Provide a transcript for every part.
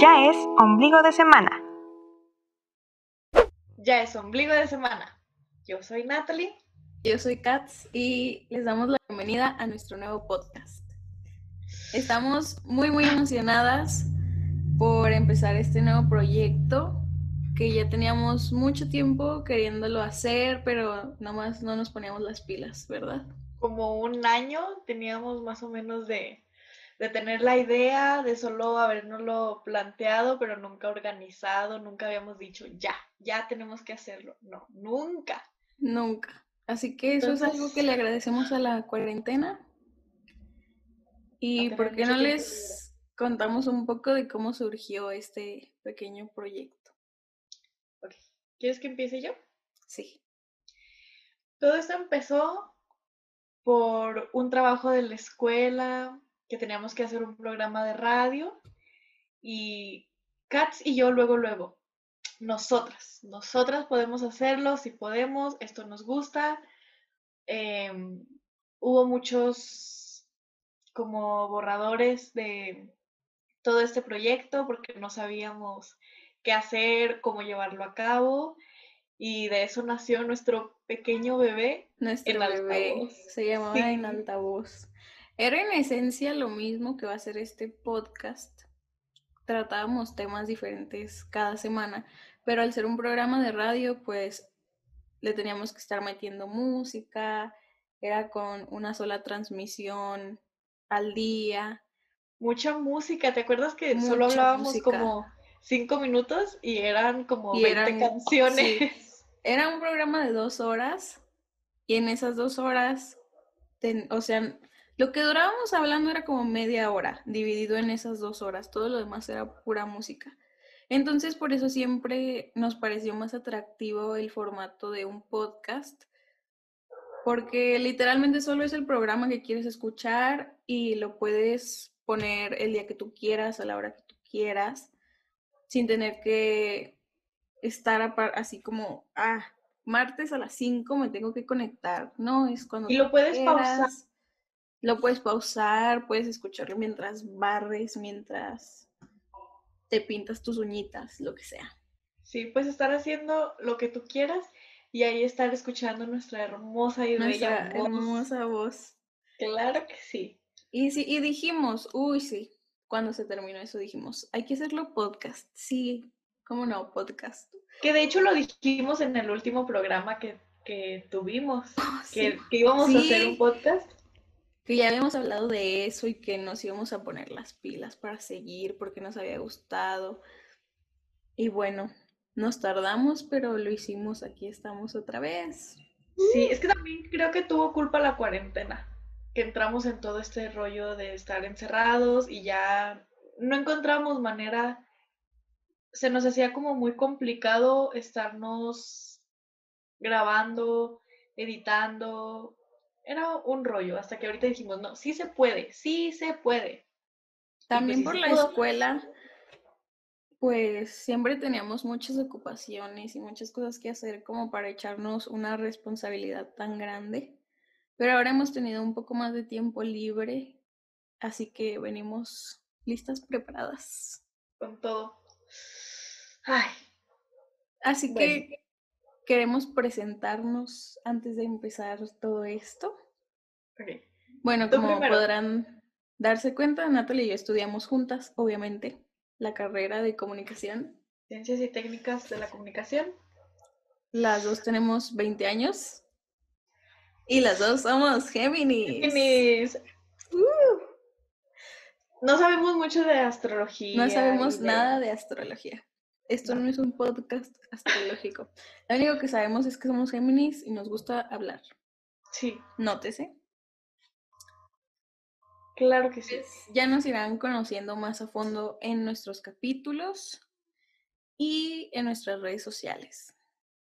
Ya es ombligo de semana. Ya es ombligo de semana. Yo soy Natalie. Yo soy Katz y les damos la bienvenida a nuestro nuevo podcast. Estamos muy muy emocionadas por empezar este nuevo proyecto que ya teníamos mucho tiempo queriéndolo hacer, pero nomás no nos poníamos las pilas, ¿verdad? Como un año teníamos más o menos de, de tener la idea, de solo habernoslo planteado, pero nunca organizado, nunca habíamos dicho, ya, ya tenemos que hacerlo. No, nunca. Nunca. Así que eso es algo que le agradecemos a la cuarentena. ¿Y por qué no les contamos un poco de cómo surgió este pequeño proyecto? Ok, ¿quieres que empiece yo? Sí. Todo esto empezó por un trabajo de la escuela, que teníamos que hacer un programa de radio y Katz y yo luego, luego, nosotras, nosotras podemos hacerlo, si podemos, esto nos gusta. Em, hubo muchos como borradores de todo este proyecto porque no sabíamos qué hacer, cómo llevarlo a cabo. Y de eso nació nuestro pequeño bebé. Nuestro bebé se llamaba en altavoz. Era en esencia lo mismo que va a ser este podcast. Tratábamos temas diferentes cada semana, pero al ser un programa de radio, pues le teníamos que estar metiendo música, era con una sola transmisión al día. Mucha música, ¿te acuerdas que solo hablábamos como cinco minutos y eran como 20 canciones? Era un programa de dos horas y en esas dos horas, o sea, lo que durábamos hablando era como media hora, dividido en esas dos horas, todo lo demás era pura música. Entonces, por eso siempre nos pareció más atractivo el formato de un podcast, porque literalmente solo es el programa que quieres escuchar y lo puedes poner el día que tú quieras, a la hora que tú quieras, sin tener que estar así como, ah, martes a las 5 me tengo que conectar. No, es cuando... Y lo puedes pausar. Lo puedes pausar, puedes escucharlo mientras barres, mientras te pintas tus uñitas, lo que sea. Sí, puedes estar haciendo lo que tú quieras y ahí estar escuchando nuestra hermosa y nuestra hermosa voz. Claro que sí. Y sí, y dijimos, uy, sí, cuando se terminó eso dijimos, hay que hacerlo podcast. Sí, ¿cómo no? Podcast. Que de hecho lo dijimos en el último programa que, tuvimos, ah, que, íbamos a hacer un podcast que ya habíamos hablado de eso y que nos íbamos a poner las pilas para seguir porque nos había gustado. Y bueno, nos tardamos, pero lo hicimos, aquí estamos otra vez. Sí, es que también creo que tuvo culpa la cuarentena, que entramos en todo este rollo de estar encerrados y ya no encontramos manera, se nos hacía como muy complicado estarnos grabando, editando, era un rollo, hasta que ahorita dijimos, no, sí se puede, sí se puede. También pues por la escuela, pues siempre teníamos muchas ocupaciones y muchas cosas que hacer como para echarnos una responsabilidad tan grande. Pero ahora hemos tenido un poco más de tiempo libre, así que venimos listas, preparadas. Con todo. Ay. Así que queremos presentarnos antes de empezar todo esto. Bueno, como podrán darse cuenta, Natalie y yo estudiamos juntas, obviamente, la carrera de comunicación. Ciencias y técnicas de la comunicación. Las dos tenemos 20 años. Y las dos somos Géminis. Géminis. Uh. No sabemos mucho de astrología. No sabemos nada de astrología. Esto no es un podcast astrológico. Lo único que sabemos es que somos Géminis y nos gusta hablar. Sí. Nótese. Claro que sí. ya nos irán conociendo más a fondo en nuestros capítulos y en nuestras redes sociales.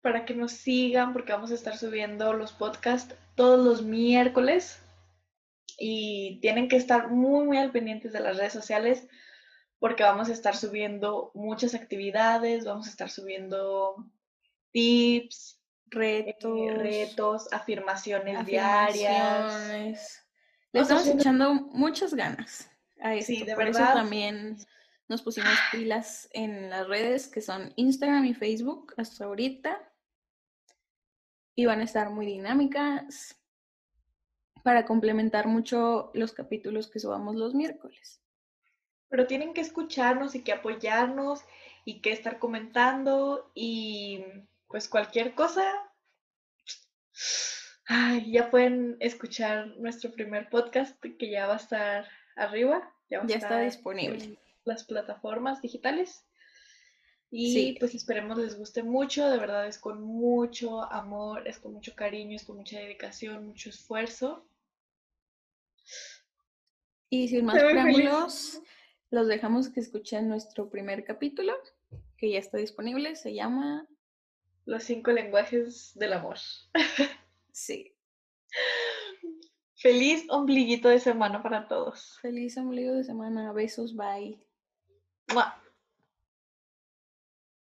Para que nos sigan, porque vamos a estar subiendo los podcasts todos los miércoles y tienen que estar muy, muy al pendientes de las redes sociales porque vamos a estar subiendo muchas actividades, vamos a estar subiendo tips, retos, eh, retos afirmaciones, diarias. Le estamos echando muchas ganas a esto. Sí, de Por verdad. Eso también nos pusimos pilas en las redes que son Instagram y Facebook hasta ahorita. Y van a estar muy dinámicas para complementar mucho los capítulos que subamos los miércoles. Pero tienen que escucharnos y que apoyarnos y que estar comentando y pues cualquier cosa. Ay, ya pueden escuchar nuestro primer podcast que ya va a estar arriba. Ya, está disponible. las plataformas digitales. Y pues esperemos les guste mucho, de verdad es con mucho amor, es con mucho cariño, es con mucha dedicación, mucho esfuerzo. Y sin más preámbulos, los dejamos que escuchen nuestro primer capítulo, que ya está disponible, se llama Los cinco lenguajes del amor. sí. Feliz ombliguito de semana para todos. Feliz ombligo de semana. Besos, bye. Mua.